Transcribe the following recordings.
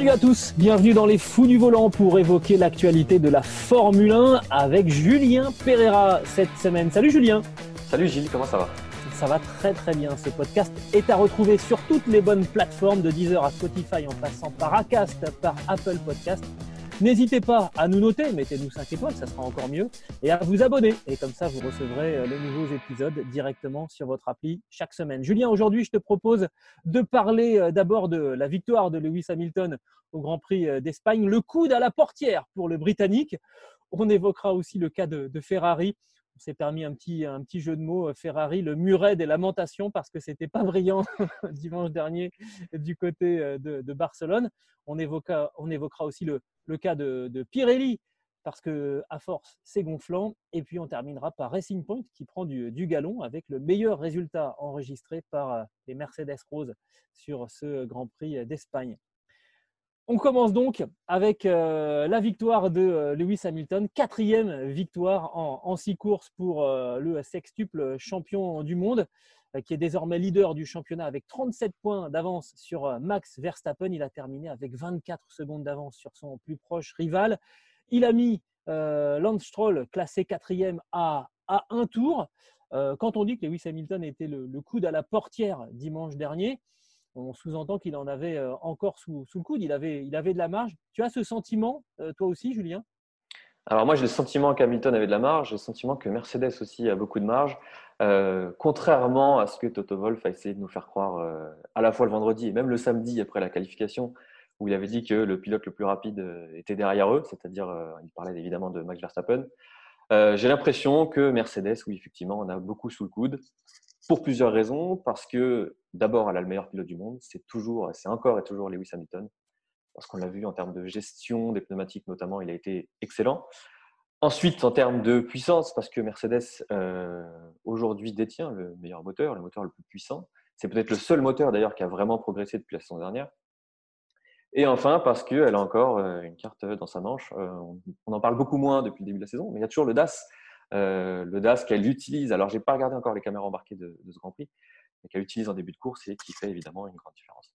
Salut à tous, bienvenue dans les Fous du Volant pour évoquer l'actualité de la Formule 1 avec Julien Pereira cette semaine. Salut Julien Salut Gilles, comment ça va? Ça va très très bien. Ce podcast est à retrouver sur toutes les bonnes plateformes de Deezer à Spotify en passant par Acast, par Apple Podcast. N'hésitez pas à nous noter, mettez-nous 5 étoiles, ça sera encore mieux, et à vous abonner. Et comme ça, vous recevrez euh, les nouveaux épisodes directement sur votre appli chaque semaine. Julien, aujourd'hui, je te propose de parler euh, d'abord de la victoire de Lewis Hamilton au Grand Prix euh, d'Espagne, le coude à la portière pour le Britannique. On évoquera aussi le cas de, de Ferrari. On s'est permis un petit, jeu de mots, Ferrari, le muret des lamentations, parce que c'était pas brillant dimanche dernier du côté de, de Barcelone. On, évoquera, aussi le, cas de, Pirelli, parce que à force, c'est gonflant. Et puis on terminera par Racing Point, qui prend du, du galon avec le meilleur résultat enregistré par les Mercedes Rose sur ce Grand Prix d'Espagne. On commence donc avec euh, la victoire de euh, Lewis Hamilton, quatrième victoire en, six courses pour euh, le sextuple champion du monde, qui est désormais leader du championnat avec 37 points d'avance sur Max Verstappen. Il a terminé avec 24 secondes d'avance sur son plus proche rival. Il a mis Lance Stroll, classé quatrième, à, un tour. quand on dit que Lewis Hamilton était le coude à la portière dimanche dernier, on sous-entend qu'il en avait encore sous, le coude, il avait, il avait de la marge. Tu as ce sentiment, toi aussi, Julien? Alors moi, j'ai le sentiment qu'Hamilton avait de la marge, j'ai le sentiment que Mercedes aussi a beaucoup de marge, euh, contrairement à ce que Toto Wolff a essayé de nous faire croire euh, à la fois le vendredi et même le samedi après la qualification, où il avait dit que le pilote le plus rapide était derrière eux, c'est-à-dire, euh, il parlait évidemment de Max Verstappen. j'ai l'impression que Mercedes, oui, effectivement, on a beaucoup sous le coude pour plusieurs raisons. Parce que d'abord, elle a le meilleur pilote du monde. C'est toujours, c'est encore et toujours Lewis Hamilton. Parce qu'on l'a vu en termes de gestion des pneumatiques notamment, il a été excellent. Ensuite, en termes de puissance, parce que Mercedes euh, aujourd'hui détient le meilleur moteur, le moteur le plus puissant. C'est peut-être le seul moteur d'ailleurs qui a vraiment progressé depuis la saison dernière. Et enfin, parce qu'elle a encore euh, une carte dans sa manche. Euh, on en parle beaucoup moins depuis le début de la saison, mais il y a toujours le DAS euh, le DAS qu'elle utilise. Alors, j'ai pas regardé encore les caméras embarquées de, ce Grand Prix, mais qu'elle utilise en début de course et qui fait évidemment une grande différence.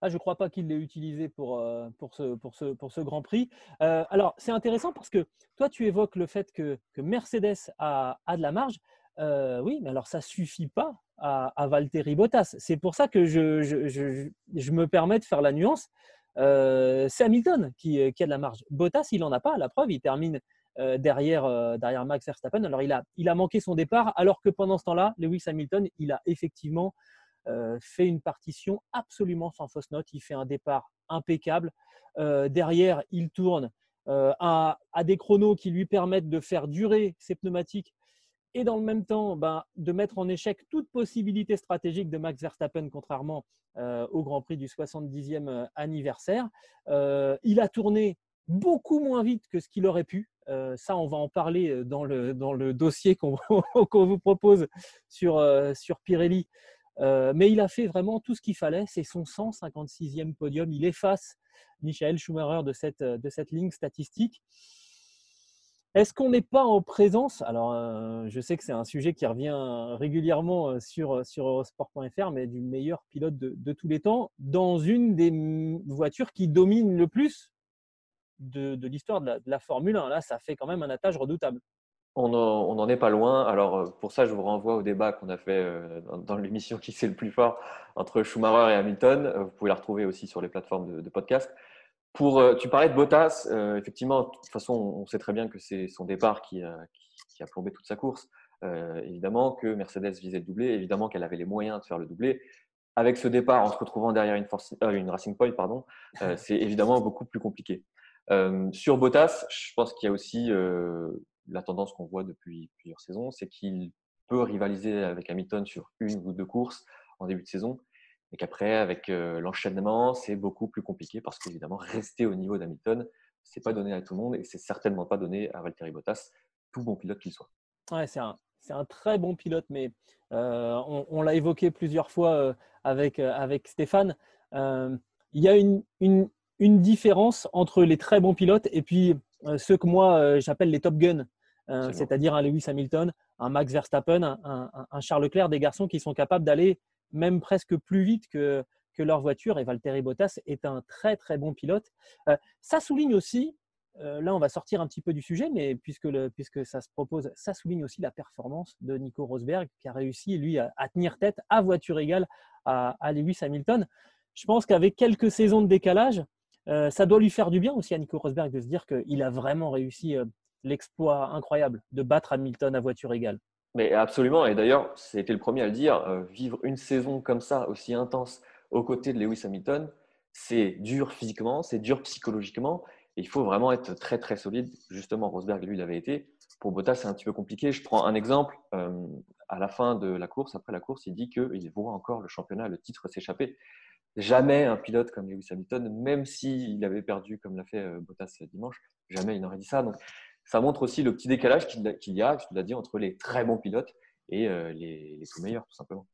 Ah, je ne crois pas qu'il l'ait utilisé pour, euh, pour, ce, pour, ce, pour ce Grand Prix. Euh, alors, c'est intéressant parce que toi, tu évoques le fait que, que Mercedes a, a, de la marge. Oui, mais alors ça ne suffit pas à, à Valtteri Bottas. C'est pour ça que je, je, je, je, me permets de faire la nuance. c'est Hamilton qui, qui, a de la marge. Bottas, il n'en a pas. La preuve, il termine derrière, euh, derrière Max Verstappen. Alors, il a, manqué son départ, alors que pendant ce temps-là, Lewis Hamilton, il a effectivement euh, fait une partition absolument sans fausse note. Il fait un départ impeccable. derrière, il tourne à, des chronos qui lui permettent de faire durer ses pneumatiques et dans le même temps ben, de mettre en échec toute possibilité stratégique de Max Verstappen, contrairement euh, au Grand Prix du 70e anniversaire. Euh, il a tourné beaucoup moins vite que ce qu'il aurait pu. Euh, ça, on va en parler dans le, dans le dossier qu'on qu vous propose sur, euh, sur Pirelli. Euh, mais il a fait vraiment tout ce qu'il fallait. C'est son 156e podium. Il efface Michael Schumacher de cette, de cette ligne statistique. Est-ce qu'on n'est pas en présence? Alors, euh, je sais que c'est un sujet qui revient régulièrement sur, sur Eurosport.fr, mais du meilleur pilote de, de, tous les temps dans une des voitures qui domine le plus de, l'histoire de, la Formule 1. Là, ça fait quand même un attache redoutable. On n'en est pas loin. Alors, euh, pour ça, je vous renvoie au débat qu'on a fait euh, dans, l'émission Qui c'est le plus fort entre Schumacher et Hamilton. Euh, vous pouvez la retrouver aussi sur les plateformes de, podcast. Pour, tu parlais de Bottas. Effectivement, de toute façon, on sait très bien que c'est son départ qui a, qui, a, plombé toute sa course. Évidemment que Mercedes visait le doublé. Évidemment qu'elle avait les moyens de faire le doublé. Avec ce départ, en se retrouvant derrière une, force, une Racing Point, pardon, c'est évidemment beaucoup plus compliqué. Euh, sur Bottas, je pense qu'il y a aussi euh, la tendance qu'on voit depuis plusieurs saisons, c'est qu'il peut rivaliser avec Hamilton sur une ou deux courses en début de saison, et qu'après, avec l'enchaînement, c'est beaucoup plus compliqué parce qu'évidemment, rester au niveau d'Hamilton, c'est pas donné à tout le monde et c'est certainement pas donné à Valtteri Bottas, tout bon pilote qu'il soit. Ouais, c'est un, très bon pilote, mais on, l'a évoqué plusieurs fois avec, avec Stéphane. il y a une, une, différence entre les très bons pilotes et puis ceux que moi j'appelle les top guns, c'est-à-dire un Lewis Hamilton, un Max Verstappen, un, un, Charles Leclerc, des garçons qui sont capables d'aller même presque plus vite que, que leur voiture. Et Valtteri Bottas est un très très bon pilote. Euh, ça souligne aussi, euh, là on va sortir un petit peu du sujet, mais puisque, le, puisque ça se propose, ça souligne aussi la performance de Nico Rosberg qui a réussi lui à, tenir tête à voiture égale à, Lewis Hamilton. Je pense qu'avec quelques saisons de décalage, euh, ça doit lui faire du bien aussi à Nico Rosberg de se dire qu'il a vraiment réussi l'exploit incroyable de battre Hamilton à voiture égale. Mais absolument, et d'ailleurs, c'était le premier à le dire, euh, vivre une saison comme ça, aussi intense, aux côtés de Lewis Hamilton, c'est dur physiquement, c'est dur psychologiquement, et il faut vraiment être très très solide. Justement, Rosberg, lui, il avait été. Pour Bottas, c'est un petit peu compliqué. Je prends un exemple. Euh, à la fin de la course, après la course, il dit qu'il voit encore le championnat, le titre s'échapper. Jamais un pilote comme Lewis Hamilton, même s'il avait perdu comme l'a fait euh, Bottas dimanche, jamais il n'aurait dit ça. Donc, ça montre aussi le petit décalage qu'il y a, tu l'as dit, entre les très bons pilotes et euh, les, tout meilleurs, tout simplement.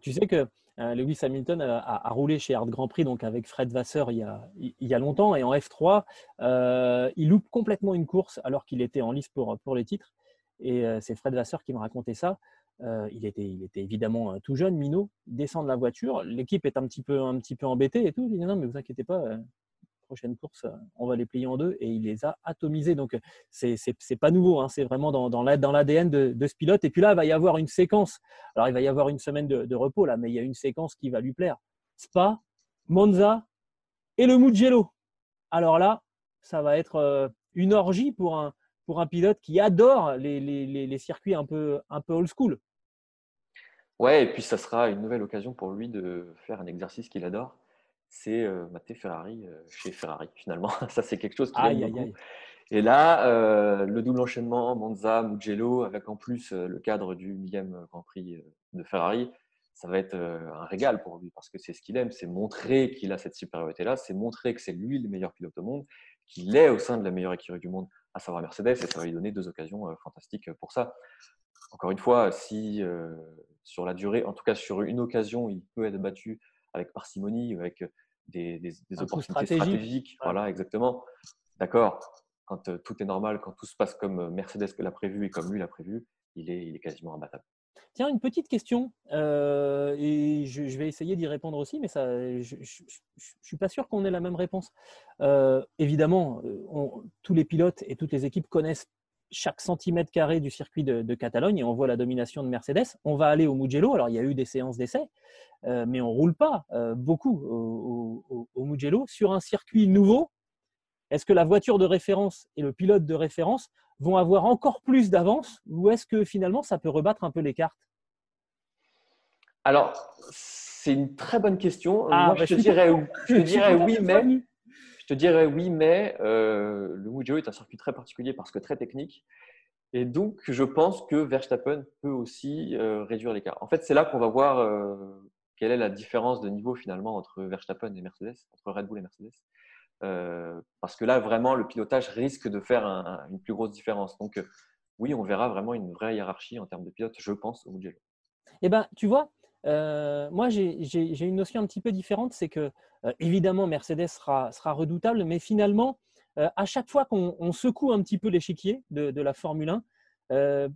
Tu sais que euh, Lewis Hamilton a, roulé chez Hard Grand Prix donc avec Fred Vasseur il y a, longtemps et en F3, euh, il loupe complètement une course alors qu'il était en lice pour, pour les titres. Et c'est Fred Vasseur qui me racontait ça. Il, était, il était évidemment tout jeune, minot. Descend de la voiture. L'équipe est un petit peu, un embêtée et tout. Il dit non, mais vous inquiétez pas, prochaine course, euh, on va les plier en deux et il les a atomisés. Donc, euh, c'est pas nouveau, hein, c'est vraiment dans, l'ADN de, ce pilote. Et puis là, il va y avoir une séquence. Alors, il va y avoir une semaine de, repos là, mais il y a une séquence qui va lui plaire. Spa, Monza et le Mugello. Alors là, ça va être euh, une orgie pour un, pilote qui adore les, les, les circuits un peu, un peu old school. Ouais, et puis ça sera une nouvelle occasion pour lui de faire un exercice qu'il adore c'est euh, Matteo Ferrari euh, chez Ferrari finalement. Ça, c'est quelque chose qui aime beaucoup. Et là, euh, le double enchaînement Monza, Mugello, avec en plus le cadre du millième Grand Prix de Ferrari, ça va être un régal pour lui parce que c'est ce qu'il aime, c'est montrer qu'il a cette supériorité-là, c'est montrer que c'est lui le meilleur pilote au monde, qu'il est au sein de la meilleure écurie du monde, à savoir Mercedes, et ça va lui donner deux occasions fantastiques pour ça. Encore une fois, si sur la durée, en tout cas sur une occasion, il peut être battu avec parcimonie, avec des, des, opportunités stratégiques. Voilà, exactement. D'accord. Quand euh, tout est normal, quand tout se passe comme euh, Mercedes l'a prévu et comme lui l'a prévu, il est, il est quasiment imbattable. Tiens, une petite question, euh, et je, vais essayer d'y répondre aussi, mais ça, je ne suis pas sûr qu'on ait la même réponse. évidemment, tous les pilotes et toutes les équipes connaissent chaque centimètre carré du circuit de, Catalogne et on voit la domination de Mercedes. On va aller au Mugello. Alors, il y a eu des séances d'essai, euh, mais on ne roule pas euh, beaucoup au, Mugello. Sur un circuit nouveau, est-ce que la voiture de référence et le pilote de référence vont avoir encore plus d'avance ou est-ce que finalement ça peut rebattre un peu les cartes? Alors, c'est une très bonne question. Ah, Moi, bah, je, te dirais, je te dirais oui, mais je te dirais oui, mais euh, le Mugello est un circuit très particulier parce que très technique. Et donc, je pense que Verstappen peut aussi euh, réduire l'écart. En fait, c'est là qu'on va voir euh, quelle est la différence de niveau finalement entre Verstappen et Mercedes, entre Red Bull et Mercedes. parce que là, vraiment, le pilotage risque de faire une plus grosse différence. Donc, oui, on verra vraiment une vraie hiérarchie en termes de pilote, je pense, au Mugello. Eh bien, tu vois, moi, j'ai une notion un petit peu différente, c'est que euh, évidemment, Mercedes sera, redoutable, mais finalement, euh, à chaque fois qu'on secoue un petit peu l'échiquier de, la Formule 1,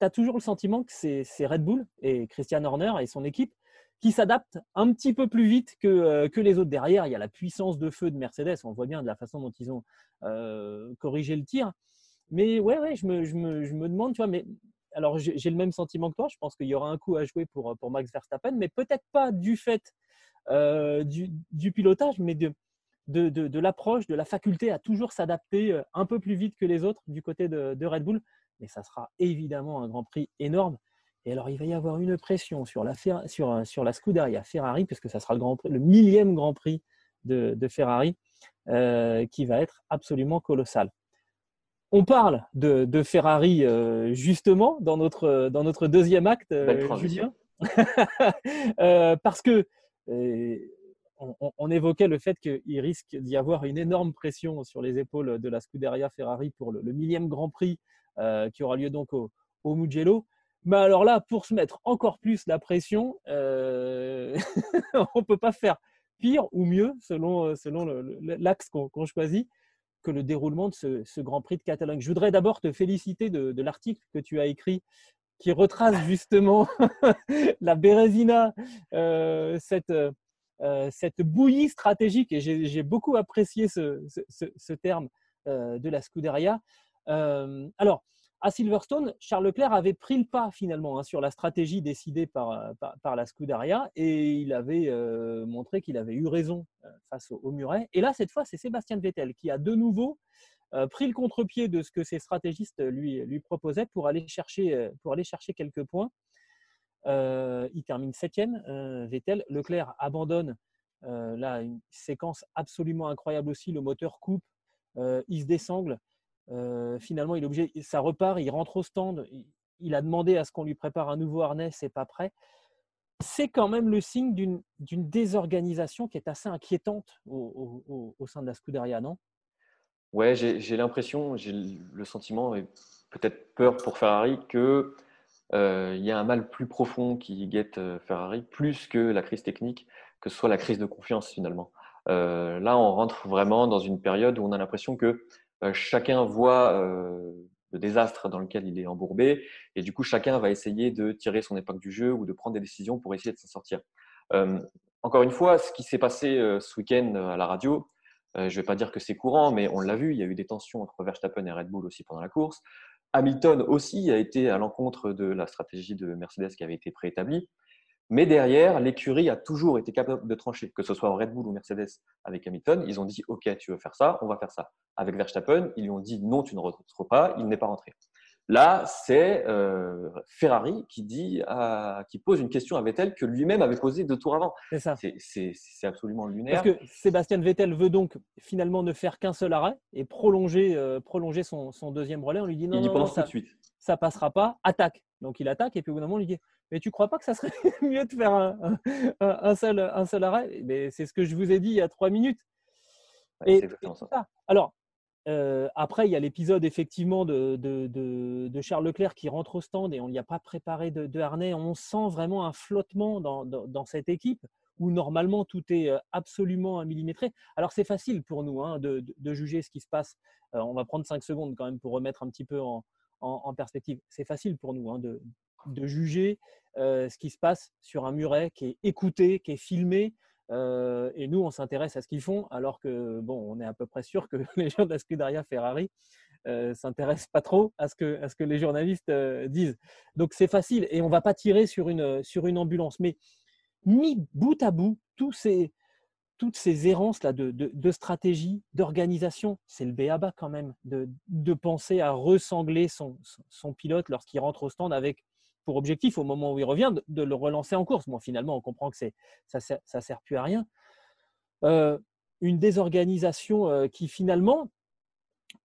tu as toujours le sentiment que c'est Red Bull et Christian Horner et son équipe qui s'adaptent un petit peu plus vite euh, que, les autres. Derrière, il y a la puissance de feu de Mercedes. On voit bien de la façon dont ils ont corrigé le tir. Mais ouais, ouais je, me, demande, tu vois, mais alors j'ai le même sentiment que toi. Je pense qu'il y aura un coup à jouer pour, pour Max Verstappen, mais peut-être pas du fait euh, du, pilotage, mais de, l'approche, de la faculté à toujours s'adapter euh, un peu plus vite que les autres du côté de, Red Bull. Mais ça sera évidemment un Grand Prix énorme. Et alors, il va y avoir une pression sur la, sur, euh, sur Scuderia Ferrari, puisque ça sera le millième Grand Prix de, Ferrari, qui va être absolument colossal. On parle de, Ferrari justement dans notre, dans notre deuxième acte, Julien. parce que on, évoquait le fait qu'il risque d'y avoir une énorme pression sur les épaules de la Scuderia Ferrari pour le, millième Grand Prix qui aura lieu donc au, au Mugello. Mais alors là, pour se mettre encore plus la pression, euh, on ne peut pas faire pire ou mieux, selon, euh, selon l'axe qu'on choisit, que le déroulement de ce, Grand Prix de Catalogne. Je voudrais d'abord te féliciter de, l'article que tu as écrit qui retrace justement la Bérésina, euh, cette, cette bouillie stratégique, et j'ai beaucoup apprécié ce, ce terme de la Scuderia. alors, à Silverstone, Charles Leclerc avait pris le pas finalement hein, sur la stratégie décidée par, euh, par, la Scuderia et il avait euh, montré qu'il avait eu raison euh, face au, Muret. Et là, cette fois, c'est Sébastien Vettel qui a de nouveau pris le contre-pied de ce que ses stratégistes lui, proposaient pour aller chercher, pour aller chercher quelques points. il termine septième, Vettel. Leclerc abandonne là une séquence absolument incroyable aussi. Le moteur coupe, il se désangle finalement, il est obligé, ça repart, il rentre au stand, il, a demandé à ce qu'on lui prépare un nouveau harnais, c'est pas prêt. C'est quand même le signe d'une désorganisation qui est assez inquiétante au, sein de la Scuderia, non? Ouais, j'ai l'impression, j'ai le sentiment et peut-être peur pour Ferrari que il y a un mal plus profond qui guette Ferrari, plus que la crise technique, que ce soit la crise de confiance finalement. là, on rentre vraiment dans une période où on a l'impression que euh, chacun voit euh, le désastre dans lequel il est embourbé, et du coup, chacun va essayer de tirer son épingle du jeu ou de prendre des décisions pour essayer de s'en sortir. Euh, encore une fois, ce qui s'est passé ce week-end à la radio, je ne vais pas dire que c'est courant, mais on l'a vu, il y a eu des tensions entre Verstappen et Red Bull aussi pendant la course. Hamilton aussi a été à l'encontre de la stratégie de Mercedes qui avait été préétablie. Mais derrière, l'écurie a toujours été capable de trancher, que ce soit Red Bull ou Mercedes avec Hamilton. Ils ont dit OK, tu veux faire ça, on va faire ça. Avec Verstappen, ils lui ont dit non, tu ne rentres pas, il n'est pas rentré. Là, c'est euh, Ferrari qui dit, qui pose une question à Vettel que lui-même avait posée deux tours avant. C'est ça. C'est absolument lunaire. Parce que Sébastien Vettel veut donc finalement ne faire qu'un seul arrêt et prolonger, euh, prolonger son, deuxième relais. On lui dit non, il non, non ça, tout de suite. ça passera pas. Attaque. Donc il attaque et puis au bout d'un moment, on lui dit mais tu crois pas que ça serait mieux de faire un, seul, un seul arrêt? Mais c'est ce que je vous ai dit il y a trois minutes. et, exactement ça. Alors, euh, après, il y a l'épisode effectivement de, de, Charles Leclerc qui rentre au stand et on n'y a pas préparé de, harnais. On sent vraiment un flottement dans, dans, cette équipe où normalement tout est euh, absolument millimétré. Alors c'est facile pour nous hein, de, juger ce qui se passe. Euh, on va prendre cinq secondes quand même pour remettre un petit peu en, en, perspective. C'est facile pour nous hein, de, de, juger ce qui se passe sur un muret qui est écouté, qui est filmé. et nous, on s'intéresse à ce qu'ils font, alors que, bon, on est à peu près sûr que les gens Scuderia Ferrari ne s'intéressent pas trop à ce que, à ce que les journalistes disent. Donc, c'est facile et on va pas tirer sur une, sur une ambulance. Mais mis bout à bout, tous ces, toutes ces errances-là de, de, stratégie, d'organisation, c'est le béaba quand même, de, de penser à ressangler son, son pilote lorsqu'il rentre au stand avec pour objectif, au moment où il revient, de, le relancer en course. Bon, finalement, on comprend que ça ne sert, plus à rien. Euh, une désorganisation euh, qui, finalement,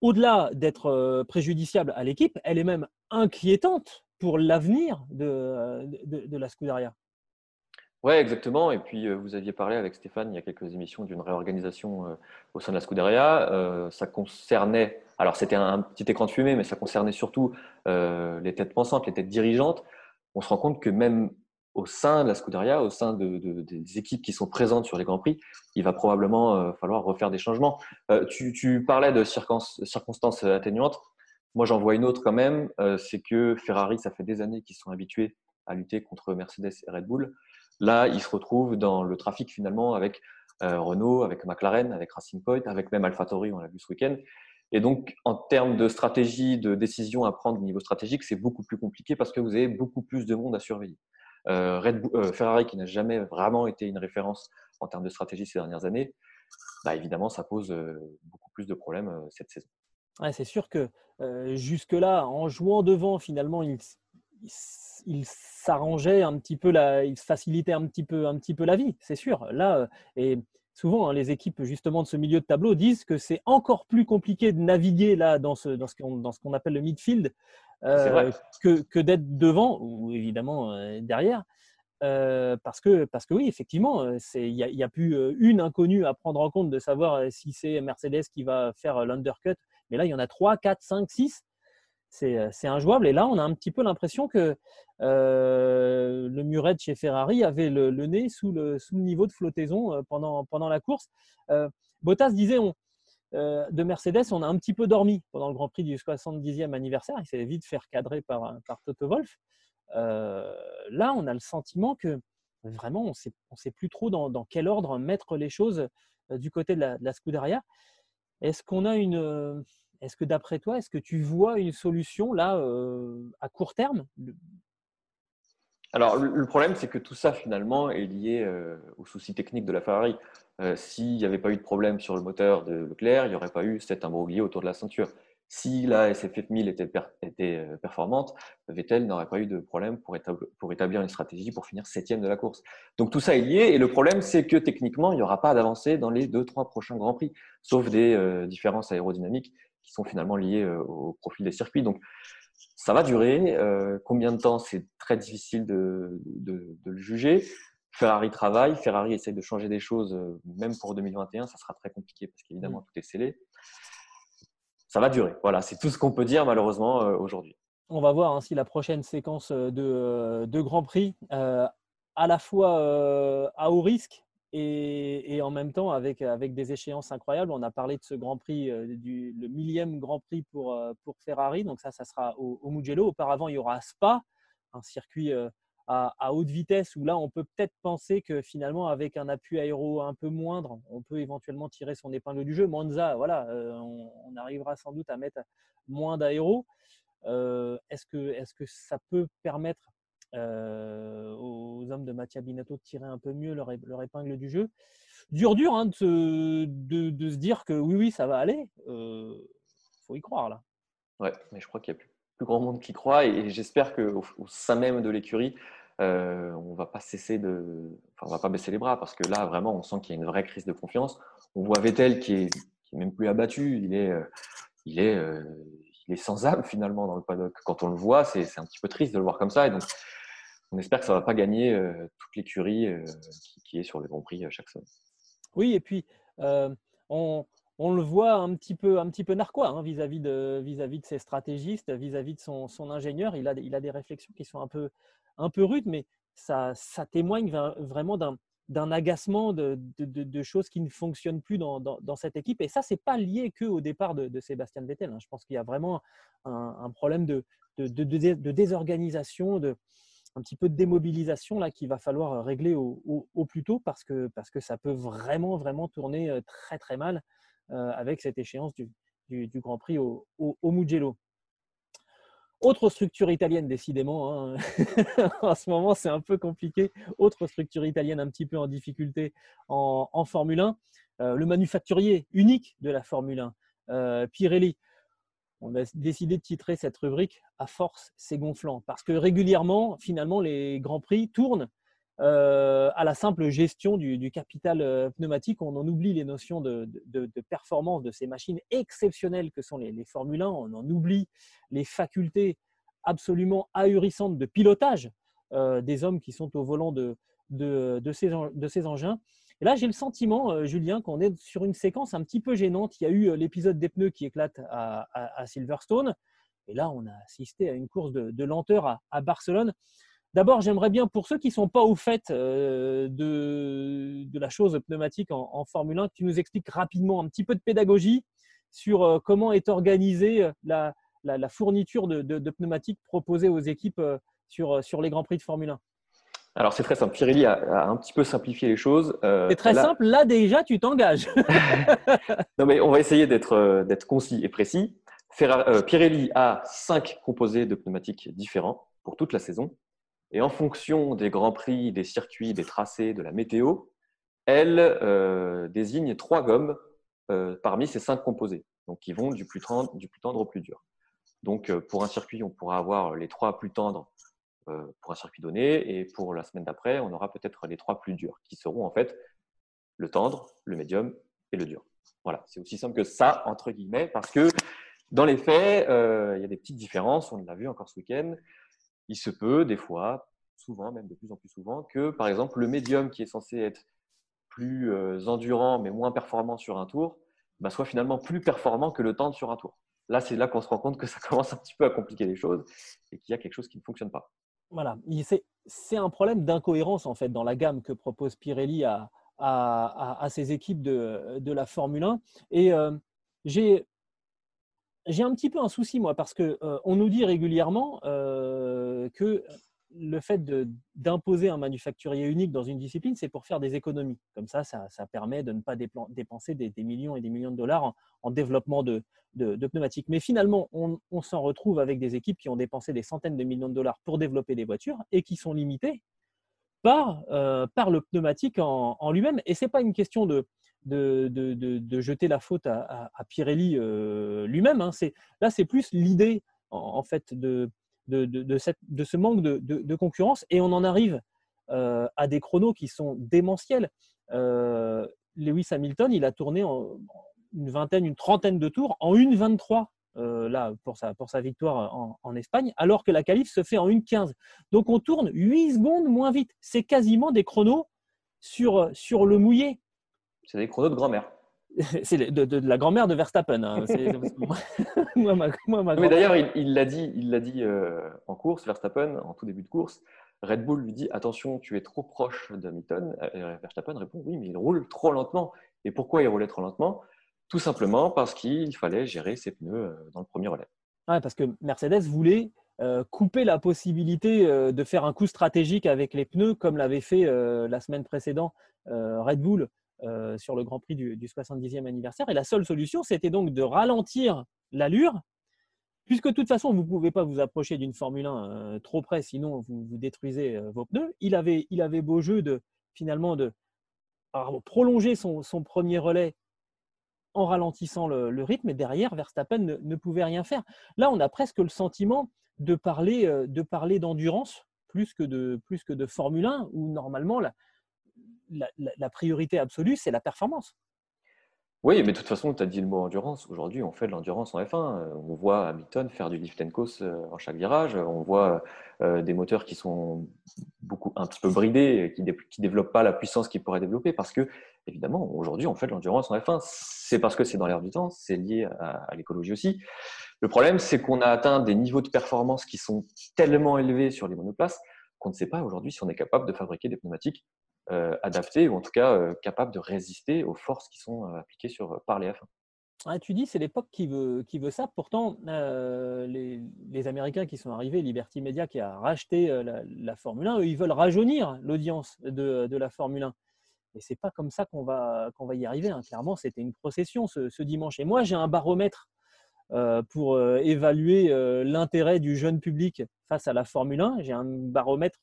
au-delà d'être euh, préjudiciable à l'équipe, elle est même inquiétante pour l'avenir de, de, la Scuderia. Oui, exactement. Et puis, vous aviez parlé avec Stéphane il y a quelques émissions d'une réorganisation au sein de la Scuderia. ça concernait, alors c'était un petit écran de fumée, mais ça concernait surtout les têtes pensantes, les têtes dirigeantes. On se rend compte que même au sein de la Scuderia, au sein des équipes qui sont présentes sur les Grands Prix, il va probablement falloir refaire des changements. tu, parlais de circonstances atténuantes. Moi, j'en vois une autre quand même. c'est que Ferrari, ça fait des années qu'ils sont habitués à lutter contre Mercedes et Red Bull. Là, ils se retrouvent dans le trafic finalement avec euh, Renault, avec McLaren, avec Racing Point, avec même AlphaTauri, on l'a vu ce week-end. Et donc, en termes de stratégie, de décision à prendre au niveau stratégique, c'est beaucoup plus compliqué parce que vous avez beaucoup plus de monde à surveiller. Euh, euh, Ferrari, qui n'a jamais vraiment été une référence en termes de stratégie ces dernières années, bah, évidemment, ça pose beaucoup plus de problèmes cette saison. c'est sûr que jusque-là, en jouant devant, finalement, il, il s'arrangeait un petit peu, la, il facilitait un petit peu, un petit peu la vie, c'est sûr. Là, et souvent, hein, les équipes justement de ce milieu de tableau disent que c'est encore plus compliqué de naviguer là dans ce, dans ce qu'on appelle le midfield euh, que, que d'être devant ou évidemment euh, derrière. Euh, parce, que, parce que oui, effectivement, il n'y a, a, plus une inconnue à prendre en compte de savoir si c'est Mercedes qui va faire l'undercut. Mais là, il y en a 3, 4, 5, 6 c'est injouable. Et là, on a un petit peu l'impression que le muret de chez Ferrari avait le, nez sous le, sous niveau de flottaison pendant, pendant la course. Bottas disait on, de Mercedes, on a un petit peu dormi pendant le Grand Prix du 70e anniversaire. Il s'est vite fait cadrer par, par Toto Wolff. là, on a le sentiment que vraiment, on sait, ne sait plus trop dans, dans, quel ordre mettre les choses du côté de la, de la Scuderia. Est-ce qu'on a une est-ce que d'après toi, est-ce que tu vois une solution là à court terme? Alors le problème, c'est que tout ça finalement est lié aux soucis techniques de la Ferrari. S'il n'y avait pas eu de problème sur le moteur de Leclerc, il n'y aurait pas eu cet imbroglio autour de la ceinture. Si la SF1000 était, performante, Vettel n'aurait pas eu de problème pour établir, une stratégie pour finir septième de la course. Donc tout ça est lié et le problème c'est que techniquement il n'y aura pas d'avancée dans les deux trois prochains grands prix, sauf des différences aérodynamiques qui sont finalement liés euh, au profil des circuits. Donc, ça va durer. Euh, combien de temps C'est très difficile de, le juger. Ferrari travaille, Ferrari essaie de changer des choses, euh, même pour 2021, ça sera très compliqué parce qu'évidemment, mm. tout est scellé. Ça va durer. Voilà, c'est tout ce qu'on peut dire malheureusement aujourd'hui. On va voir hein, si la prochaine séquence de, de Grand Prix, à la fois à haut risque, et, en même temps avec, avec des échéances incroyables. On a parlé de ce Grand Prix, euh, du, le millième Grand Prix pour, euh, pour Ferrari. Donc ça, ça sera au, Mugello. Auparavant, il y aura Spa, un circuit euh, à, à, haute vitesse où là, on peut peut-être penser que finalement, avec un appui aéro un peu moindre, on peut éventuellement tirer son épingle du jeu. Monza, voilà, on, on, arrivera sans doute à mettre moins d'aéro. est-ce que, est que ça peut permettre euh, aux hommes de Mattia Binotto de tirer un peu mieux leur, épingle du jeu. Dur, dur hein, de, se, dire que oui, oui, ça va aller. Euh, faut y croire là. Ouais, mais je crois qu'il y a plus, grand monde qui croit et, j'espère qu'au au sein même de l'écurie, euh, on va pas cesser de, enfin, on va pas baisser les bras parce que là vraiment on sent qu'il y a une vraie crise de confiance. On voit Vettel qui est, même plus abattu, il est, il est, il est sans âme finalement dans le paddock. Quand on le voit, c'est un petit peu triste de le voir comme ça et donc on espère que ça ne va pas gagner euh, toute l'écurie euh, qui, est sur le Grand Prix euh, chaque semaine. Oui, et puis on, le voit un petit peu, un petit peu narquois hein, vis-à-vis de, vis-à-vis de ses stratégistes, vis-à-vis de son, ingénieur. Il a, il a des réflexions qui sont un peu, un peu rudes, mais ça, ça témoigne vraiment d'un, d'un agacement de, de, choses qui ne fonctionnent plus dans, dans, cette équipe. Et ça, ce n'est pas lié que au départ de, Sébastien Vettel. Hein. Je pense qu'il y a vraiment un, un problème de, désorganisation, de, un petit peu de démobilisation là qu'il va falloir euh, régler au, plus tôt parce que, parce que ça peut vraiment, vraiment tourner euh, très, très mal euh, avec cette échéance du, du, Grand Prix au, Mugello. Autre structure italienne, décidément. Hein. en ce moment, c'est un peu compliqué. Autre structure italienne un petit peu en difficulté en Formule 1. le manufacturier unique de la Formule 1, Pirelli on a décidé de titrer cette rubrique à force, c'est gonflant. Parce que régulièrement, finalement, les grands prix tournent euh, à la simple gestion du, capital euh, pneumatique. On en oublie les notions de, performance de ces machines exceptionnelles que sont les, les Formule 1. On en oublie les facultés absolument ahurissantes de pilotage euh, des hommes qui sont au volant de, de ces engins. Et là, j'ai le sentiment, euh, Julien, qu'on est sur une séquence un petit peu gênante. Il y a eu euh, l'épisode des pneus qui éclate à, Silverstone. Et là, on a assisté à une course de, lenteur à, Barcelone. D'abord, j'aimerais bien, pour ceux qui ne sont pas au fait euh, de, la chose pneumatique en, Formule 1, que tu nous expliques rapidement un petit peu de pédagogie sur comment est organisée la, fourniture de, pneumatiques proposée aux équipes sur, sur les Grands Prix de Formule 1. Alors c'est très simple. Pirelli a, un petit peu simplifié les choses. Euh, c'est très simple. Là déjà, tu t'engages. non mais on va essayer d'être euh, concis et précis. Euh, Pirelli a cinq composés de pneumatiques différents pour toute la saison. Et en fonction des grands prix, des circuits, des tracés, de la météo, elle désigne trois gommes parmi ces cinq composés, donc qui vont du plus tendre, du plus tendre au plus dur. Donc pour un circuit, on pourra avoir les trois plus tendres pour un circuit donné. Et pour la semaine d'après, on aura peut-être les trois plus durs, qui seront en fait le tendre, le médium et le dur. Voilà, c'est aussi simple que ça, entre guillemets, parce que dans les faits, euh, il y a des petites différences, on l'a vu encore ce week-end. Il se peut, des fois, souvent, même de plus en plus souvent, que par exemple, le médium qui est censé être plus euh, endurant mais moins performant sur un tour, bah, soit finalement plus performant que le tendre sur un tour. Là, c'est là qu'on se rend compte que ça commence un petit peu à compliquer les choses et qu'il y a quelque chose qui ne fonctionne pas. Voilà, c'est un problème d'incohérence en fait dans la gamme que propose Pirelli à, à, ses équipes de, de, la Formule 1. Et euh, j'ai un petit peu un souci moi parce que euh, on nous dit régulièrement euh, que le fait d'imposer un manufacturier unique dans une discipline, c'est pour faire des économies. Comme ça, ça, permet de ne pas dépenser des, millions et des millions de dollars en, développement de, pneumatiques. Mais finalement, on, s'en retrouve avec des équipes qui ont dépensé des centaines de millions de dollars pour développer des voitures et qui sont limitées par, euh, le pneumatique en, lui-même. Et ce n'est pas une question de, de, jeter la faute à, Pirelli euh, lui-même. Hein. Là, c'est plus l'idée en, fait de de, ce manque de, concurrence et on en arrive euh, à des chronos qui sont démentiels. Euh, Lewis Hamilton, il a tourné une vingtaine, une trentaine de tours en 1,23 euh, là pour sa, victoire en, Espagne, alors que la qualif se fait en 1,15. Donc on tourne 8 secondes moins vite. C'est quasiment des chronos sur, sur le mouillé. C'est des chronos de grand-mère. c'est de, la grand-mère de Verstappen. Hein. Mais d'ailleurs, il l'a dit, il l'a dit euh, en course, Verstappen, en tout début de course. Red Bull lui dit attention, tu es trop proche d'Hamilton. Verstappen répond oui, mais il roule trop lentement. Et pourquoi il roulait trop lentement? Tout simplement parce qu'il fallait gérer ses pneus euh, dans le premier relais. Ouais, parce que Mercedes voulait euh, couper la possibilité de faire un coup stratégique avec les pneus, comme l'avait fait la semaine précédente Red Bull euh, sur le Grand Prix du, 70e anniversaire. Et la seule solution, c'était donc de ralentir l'allure, puisque de toute façon, vous ne pouvez pas vous approcher d'une Formule 1 euh, trop près, sinon vous, détruisez euh, vos pneus. Il avait, il avait beau jeu de finalement de prolonger son, premier relais en ralentissant le, rythme, et derrière, Verstappen ne, ne, pouvait rien faire. Là, on a presque le sentiment de parler de parler d'endurance plus que de plus que de Formule 1, où normalement la, la, priorité absolue, c'est la performance. Oui, mais de toute façon, tu as dit le mot endurance. Aujourd'hui, on fait de l'endurance en F1. On voit Hamilton faire du lift and coast euh, en chaque virage. On voit euh, des moteurs qui sont beaucoup un petit peu bridés, qui ne développent pas la puissance qu'ils pourraient développer. Parce que, évidemment, aujourd'hui, on fait de l'endurance en F1. C'est parce que c'est dans l'air du temps, c'est lié à l'écologie aussi. Le problème, c'est qu'on a atteint des niveaux de performance qui sont tellement élevés sur les monoplaces qu'on ne sait pas aujourd'hui si on est capable de fabriquer des pneumatiques euh, adapté ou en tout cas euh, capable de résister aux forces qui sont euh, appliquées sur, par les F1. tu dis c'est l'époque qui veut, qui veut ça. Pourtant, les, Américains qui sont arrivés, Liberty Media qui a racheté la, Formule 1, eux, ils veulent rajeunir l'audience de, de, la Formule 1. Et c'est pas comme ça qu'on va, va y arriver. Hein. Clairement, c'était une procession ce, dimanche. Et moi, j'ai un baromètre pour euh, évaluer euh, l'intérêt du jeune public face à la Formule 1. J'ai un baromètre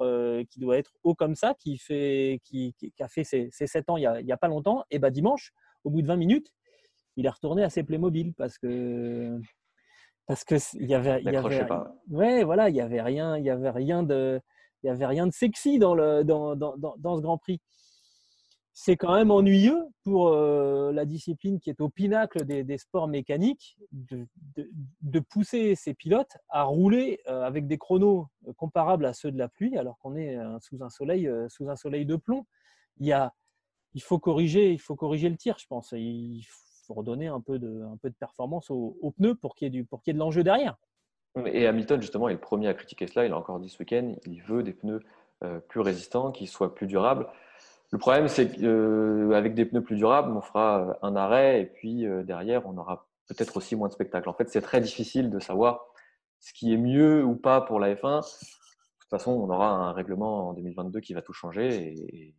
qui doit être haut comme ça, qui, fait, qui, a fait ses, 7 ans il n'y a, pas longtemps. Et bah, dimanche, au bout de 20 minutes, il est retourné à ses Playmobil parce que parce que il y avait, il y avait ouais voilà il y avait rien il y avait rien de il y avait rien de sexy dans le dans, dans, dans ce Grand Prix c'est quand même ennuyeux pour euh, la discipline qui est au pinacle des, sports mécaniques de, pousser ses pilotes à rouler euh, avec des chronos euh, comparables à ceux de la pluie alors qu'on est sous un soleil sous un soleil de plomb. Il, y a, il faut corriger il faut corriger le tir, je pense. Il faut redonner un peu de, un peu de performance aux, pneus pour qu'il y ait du pour qu'il y ait de l'enjeu derrière. Et Hamilton justement est le premier à critiquer cela. Il a encore dit ce week-end, il veut des pneus plus résistants, qui soient plus durables. Le problème, c'est qu'avec euh, des pneus plus durables, on fera euh, un arrêt et puis euh, derrière, on aura peut-être aussi moins de spectacle. En fait, c'est très difficile de savoir ce qui est mieux ou pas pour la F1. De toute façon, on aura un règlement en 2022 qui va tout changer et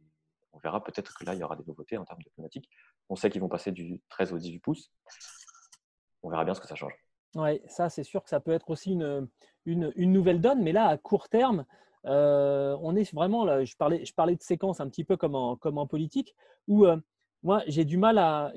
on verra peut-être que là, il y aura des nouveautés en termes de pneumatiques. On sait qu'ils vont passer du 13 au 18 pouces. On verra bien ce que ça change. Oui, ça, c'est sûr que ça peut être aussi une, une, une nouvelle donne, mais là, à court terme, euh, on est vraiment là, je parlais, de séquence un petit peu comme en, politique, où euh, moi j'ai du, mal à,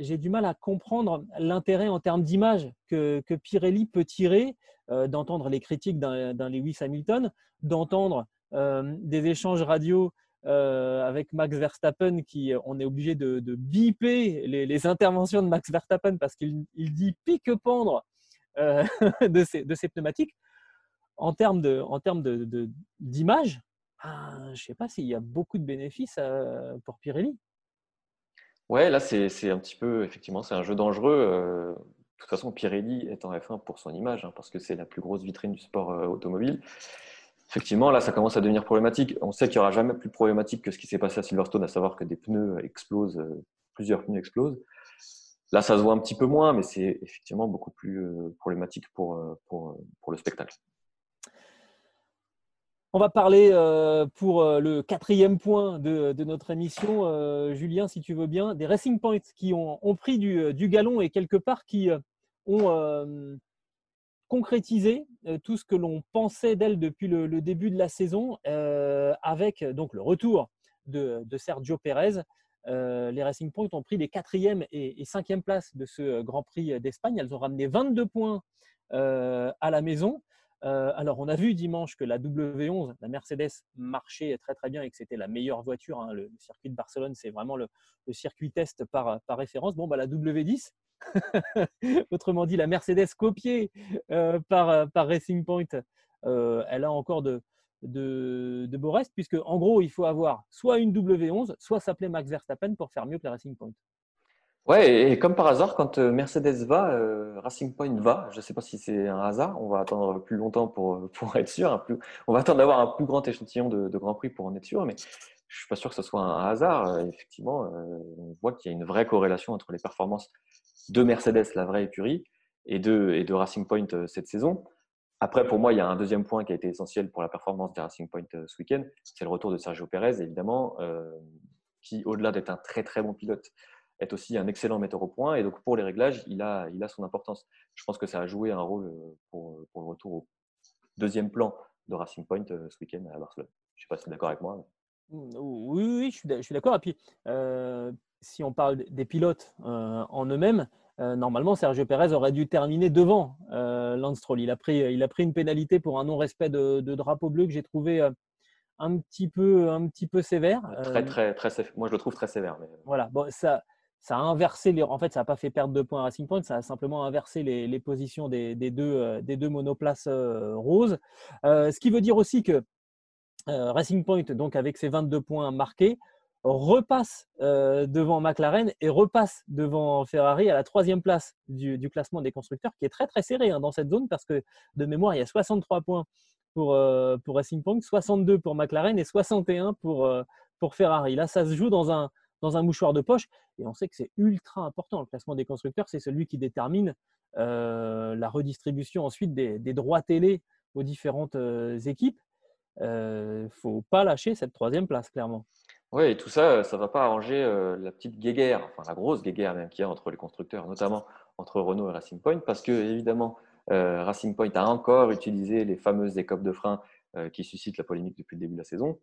comprendre l'intérêt en termes d'image que, que, Pirelli peut tirer euh, d'entendre les critiques d'un Lewis Hamilton, d'entendre des échanges radio avec Max Verstappen qui, on est obligé de, biper les, interventions de Max Verstappen parce qu'il dit pique-pendre de, ses, pneumatiques. En termes de, en termes de, d'image, ben, je ne sais pas s'il y a beaucoup de bénéfices pour Pirelli. Ouais, là, c'est un petit peu, effectivement, c'est un jeu dangereux. de toute façon, Pirelli est en F1 pour son image, hein, parce que c'est la plus grosse vitrine du sport automobile effectivement, là, ça commence à devenir problématique. On sait qu'il n'y aura jamais plus problématique que ce qui s'est passé à Silverstone, à savoir que des pneus explosent, euh, plusieurs pneus explosent. Là, ça se voit un petit peu moins, mais c'est effectivement beaucoup plus euh, problématique pour, euh, pour, pour, le spectacle. On va parler pour le quatrième point de, notre émission, Julien, si tu veux bien, des Racing Points qui ont, pris du, galon et quelque part qui ont concrétiser euh, tout ce que l'on pensait d'elle depuis le, début de la saison, euh, avec donc le retour de, Sergio Pérez. Euh, les Racing Point ont pris les quatrième et, cinquième places de ce Grand Prix d'Espagne. Elles ont ramené 22 points à la maison. Alors, on a vu dimanche que la W11, la Mercedes, marchait très très bien et que c'était la meilleure voiture. Hein. Le, circuit de Barcelone, c'est vraiment le, circuit test par, référence. Bon, bah, la W10, Autrement dit, la Mercedes copiée euh, par, euh, Racing Point, euh, elle a encore de, de, de, beaux restes, puisque en gros, il faut avoir soit une W11, soit s'appeler Max Verstappen pour faire mieux que la Racing Point. Ouais, et comme par hasard, quand Mercedes va, Racing Point va. Je ne sais pas si c'est un hasard. On va attendre plus longtemps pour, pour être sûr. on va attendre d'avoir un plus grand échantillon de, de Grand Prix pour en être sûr. Mais je suis pas sûr que ce soit un hasard. Effectivement, on voit qu'il y a une vraie corrélation entre les performances de Mercedes, la vraie écurie, et de, et de Racing Point euh, cette saison. Après, pour moi, il y a un deuxième point qui a été essentiel pour la performance des Racing Point euh, ce week-end, c'est le retour de Sergio Pérez, évidemment, euh, qui, au-delà d'être un très très bon pilote, est aussi un excellent metteur au point. Et donc, pour les réglages, il a, il a son importance. Je pense que ça a joué un rôle pour, pour le retour au deuxième plan de Racing Point ce week-end à Barcelone. Je ne sais pas si tu es d'accord avec moi. Mmh, oui, oui, je suis d'accord. Et puis, si on parle des pilotes en eux-mêmes, euh, normalement, Sergio Pérez aurait dû terminer devant euh, Lance Stroll. Il a, pris, il a pris une pénalité pour un non-respect de, drapeau bleu que j'ai trouvé euh, un, petit peu, un petit peu sévère. Très, très, très, moi, je le trouve très sévère. Voilà, bon, ça, ça a inversé les. En fait, ça n'a pas fait perdre de points à Racing Point, ça a simplement inversé les, les positions des, des, deux, des deux monoplaces roses. ce qui veut dire aussi que Racing Point, donc avec ses 22 points marqués, repasse euh, devant McLaren et repasse devant Ferrari à la troisième place du, classement des constructeurs, qui est très très serré hein, dans cette zone parce que de mémoire, il y a 63 points pour, euh, pour Racing Point, 62 pour McLaren et 61 pour, euh, pour Ferrari. Là, ça se joue dans un, dans un mouchoir de poche et on sait que c'est ultra important. Le classement des constructeurs, c'est celui qui détermine la redistribution ensuite des, droits télé aux différentes équipes. Il ne faut pas lâcher cette troisième place, clairement. Oui, et tout ça, ça ne va pas arranger euh, la petite guéguerre, enfin la grosse guéguerre même qu'il y a entre les constructeurs, notamment entre Renault et Racing Point, parce que évidemment, euh, Racing Point a encore utilisé les fameuses écopes de frein euh, qui suscitent la polémique depuis le début de la saison.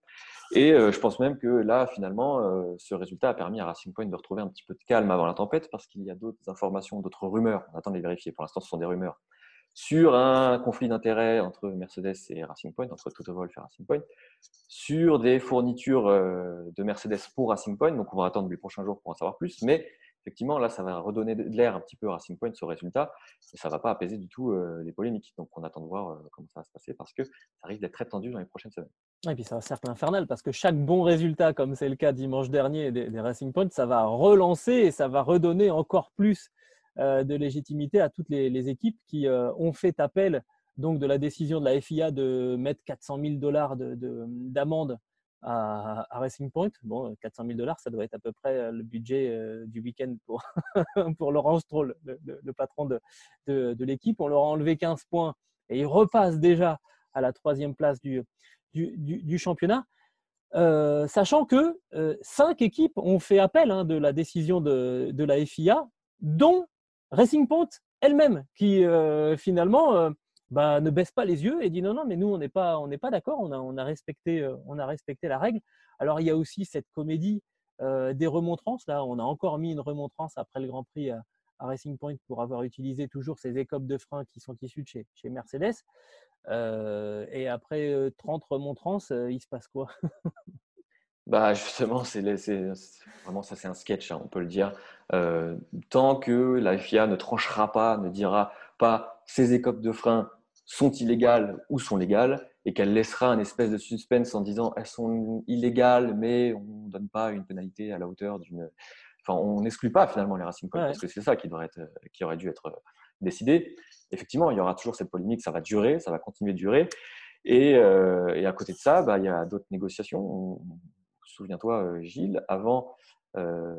Et je pense même que là, finalement, ce résultat a permis à Racing Point de retrouver un petit peu de calme avant la tempête, parce qu'il y a d'autres informations, d'autres rumeurs. On attend de les vérifier. Pour l'instant, ce sont des rumeurs sur un conflit d'intérêts entre Mercedes et Racing Point, entre Toto Wolff et Racing Point, sur des fournitures euh, de Mercedes pour Racing Point. Donc, on va attendre les prochains jours pour en savoir plus. Mais effectivement, là, ça va redonner de l'air un petit peu à Racing Point, ce résultat, et ça ne va pas apaiser du tout euh, les polémiques. Donc, on attend de voir euh, comment ça va se passer parce que ça risque d'être très tendu dans les prochaines semaines. Et puis, ça va certes infernal parce que chaque bon résultat, comme c'est le cas dimanche dernier des, Racing Point, ça va relancer et ça va redonner encore plus euh, de légitimité à toutes les, équipes qui ont fait appel donc de la décision de la FIA de mettre 400 000 dollars d'amende à, Racing Point. Bon, 400 000 dollars, ça doit être à peu près euh, le budget du week-end pour, pour Laurent Stroll, le, patron de, de, l'équipe. On leur a enlevé 15 points et ils repassent déjà à la troisième place du, du, championnat. sachant que cinq équipes ont fait appel hein, de la décision de, de la FIA, dont Racing Point elle-même, qui euh, finalement euh, bah, ne baisse pas les yeux et dit non, non, mais nous, on n'est pas, on pas d'accord, on a, on, a respecté, euh, on a respecté la règle. Alors, il y a aussi cette comédie des remontrances. Là, on a encore mis une remontrance après le Grand Prix à, Racing Point pour avoir utilisé toujours ces écopes de frein qui sont issues de chez, chez Mercedes. et après 30 remontrances, il se passe quoi? Bah justement, c'est vraiment ça, c'est un sketch, hein, on peut le dire. Euh, tant que la FIA ne tranchera pas, ne dira pas ces écopes de frein sont illégales ou sont légales, et qu'elle laissera un espèce de suspense en disant elles sont illégales, mais on ne donne pas une pénalité à la hauteur d'une. Enfin, on n'exclut pas finalement les Racing Points, parce que c'est ça qui, devrait être, qui aurait dû être décidé. Effectivement, il y aura toujours cette polémique, ça va durer, ça va continuer de durer. Et, euh, et à côté de ça, bah, il y a d'autres négociations. Souviens-toi, euh, Gilles, avant euh,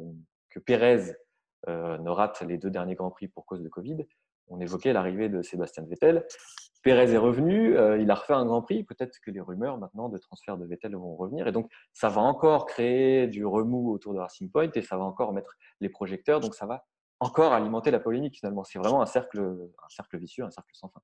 que Pérez ne rate les deux derniers Grands Prix pour cause de Covid, on évoquait l'arrivée de Sébastien Vettel. Pérez est revenu, il a refait un Grand Prix. Peut-être que les rumeurs maintenant de transfert de Vettel vont revenir. Et donc, ça va encore créer du remous autour de Racing Point et ça va encore mettre les projecteurs. Donc, ça va encore alimenter la polémique finalement. C'est vraiment un cercle, un cercle vicieux, un cercle sans fin.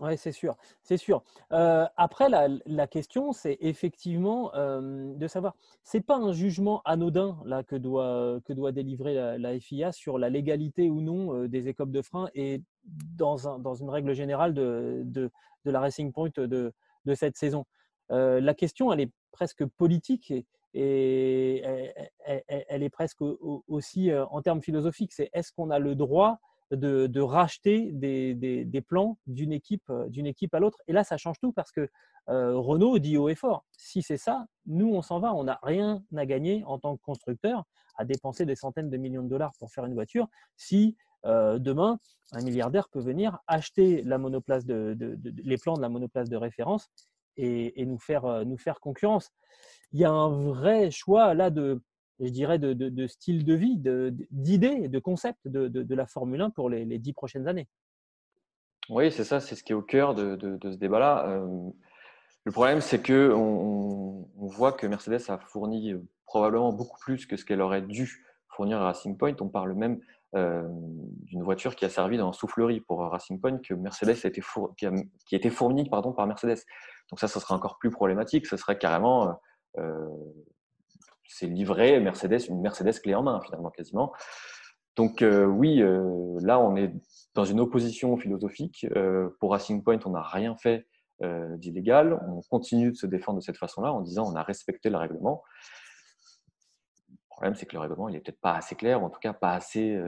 Oui, c'est sûr, c'est sûr. Euh, après, la, question, c'est effectivement euh, de savoir, c'est pas un jugement anodin là que doit que doit délivrer la, FIA sur la légalité ou non euh, des écopes de frein et dans un, dans une règle générale de, de, la Racing Point de, de cette saison. la question, elle est presque politique et, et elle, est presque aussi en termes philosophiques. C'est est-ce qu'on a le droit de, racheter des, plans d'une équipe, euh, d'une équipe à l'autre. Et là, ça change tout parce que euh, Renault dit haut et fort, si c'est ça, nous, on s'en va. On n'a rien à gagner en tant que constructeur à dépenser des centaines de millions de dollars pour faire une voiture si euh, demain, un milliardaire peut venir acheter la monoplace de, les plans de la monoplace de référence et, nous, faire, nous faire concurrence. Il y a un vrai choix là de, je dirais, de, style de vie, d'idées, de, concepts de, la Formule 1 pour les, dix prochaines années. Oui, c'est ça, c'est ce qui est au cœur de, ce débat-là. Euh, le problème, c'est que on, voit que Mercedes a fourni euh, probablement beaucoup plus que ce qu'elle aurait dû fournir à Racing Point. On parle même euh, d'une voiture qui a servi dans soufflerie pour Racing Point que Mercedes a été qui, a, été fournie pardon, par Mercedes. Donc ça, ce serait encore plus problématique. Ce serait carrément c'est livré Mercedes, une Mercedes clé en main finalement quasiment. Donc euh, oui, euh, là on est dans une opposition philosophique. Euh, pour Racing Point, on n'a rien fait d'illégal. On continue de se défendre de cette façon-là en disant on a respecté le règlement. Le problème, c'est que le règlement, il n'est peut-être pas assez clair, ou en tout cas pas assez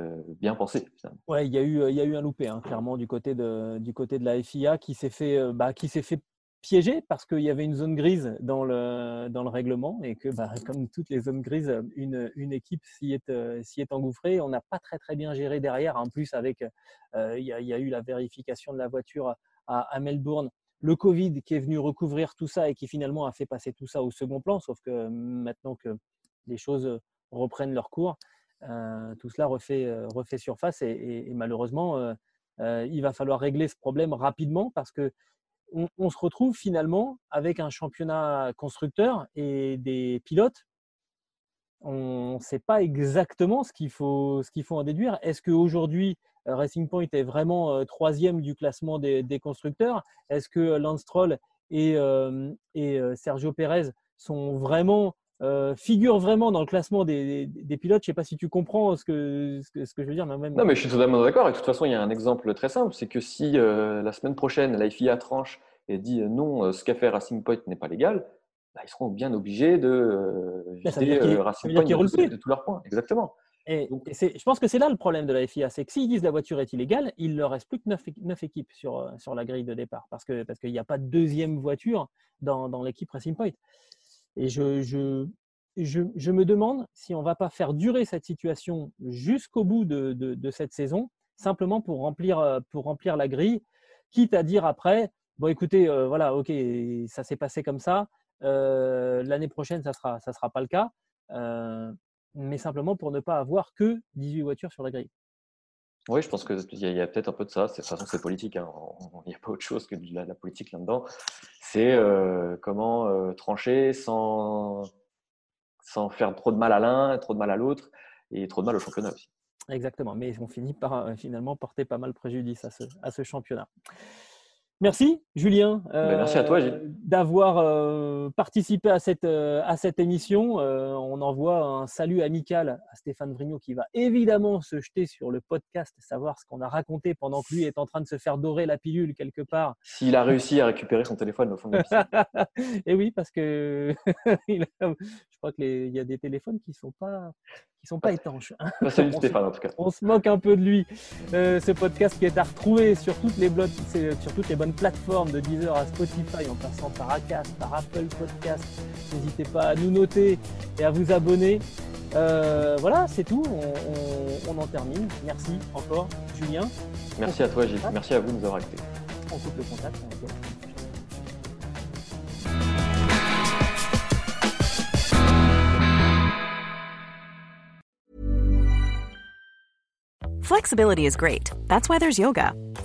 bien pensé. Ouais, il y a eu, y a eu un loupé, hein, clairement, du côté de, du côté de la FIA qui s'est fait, bah, qui s'est fait piégé parce qu'il y avait une zone grise dans le, dans le règlement et que, bah, comme toutes les zones grises, une, une équipe s'y est, euh, est engouffrée. On n'a pas très, très bien géré derrière. En plus, avec, euh, il, y a, eu la vérification de la voiture à, Melbourne. Le Covid qui est venu recouvrir tout ça et qui finalement a fait passer tout ça au second plan, sauf que maintenant que les choses reprennent leur cours, euh, tout cela refait, refait surface et malheureusement, il va falloir régler ce problème rapidement parce que on, se retrouve finalement avec un championnat constructeur et des pilotes. On ne sait pas exactement ce qu'il faut, en déduire. Est-ce qu'aujourd'hui, euh, Racing Point est vraiment euh, troisième du classement des, constructeurs? Est-ce que Lance Stroll et, euh, Sergio Pérez sont vraiment figurent vraiment dans le classement des, pilotes. Je ne sais pas si tu comprends ce que, ce que, je veux dire. Mais Non, mais je suis totalement d'accord. Et de toute façon, il y a un exemple très simple. C'est que si la semaine prochaine, la FIA tranche et dit non, ce qu'a fait Racing Point n'est pas légal, bah, ils seront bien obligés de vider Racing Point de, de, tous leurs points. Exactement. Et, je pense que c'est là le problème de la FIA, c'est que s'ils disent la voiture est illégale, il ne leur reste plus que 9, équipes sur, sur la grille de départ, parce qu'il parce qu'il n'y a pas de deuxième voiture dans, dans l'équipe Racing Point. Et je, je, je, me demande si on ne va pas faire durer cette situation jusqu'au bout de, de, cette saison, simplement pour remplir, euh, pour remplir la grille, quitte à dire après, bon écoutez, euh, voilà, ok, ça s'est passé comme ça, euh, l'année prochaine, ça ne sera, ça sera pas le cas, mais simplement pour ne pas avoir que 18 voitures sur la grille. Oui, je pense qu'il y a, peut-être un peu de ça. De toute façon, c'est politique. Hein. Il n'y a pas autre chose que de la, politique là-dedans. C'est comment trancher sans sans faire trop de mal à l'un, trop de mal à l'autre et trop de mal au championnat aussi. Exactement, mais on finit par euh, finalement porter pas mal préjudice à ce, à ce championnat. Merci Julien. Ben, merci à toi euh, D'avoir euh, participé à cette, euh, à cette émission. on envoie un salut amical à Stéphane Vrignot qui va évidemment se jeter sur le podcast, savoir ce qu'on a raconté pendant que lui est en train de se faire dorer la pilule quelque part. S'il a réussi à récupérer son téléphone au fond de la Et oui, parce que je crois qu'il y a des téléphones qui ne sont pas sont pas étanches. Hein. Salut Stéphane, en tout cas. On se moque un peu de lui. Ce podcast qui est à retrouver sur toutes les blogs, sur toutes les bonnes plateformes de Deezer à Spotify, en passant par Acast, par Apple Podcast. N'hésitez pas à nous noter et à vous abonner. Euh, voilà, c'est tout. On, en termine. Merci encore, Julien. Merci à toi, Gilles. Merci à vous de nous avoir écoutés. On coupe le contact. Flexibility is great. That's why there's yoga.